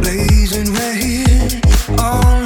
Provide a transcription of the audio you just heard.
blazing right here, only to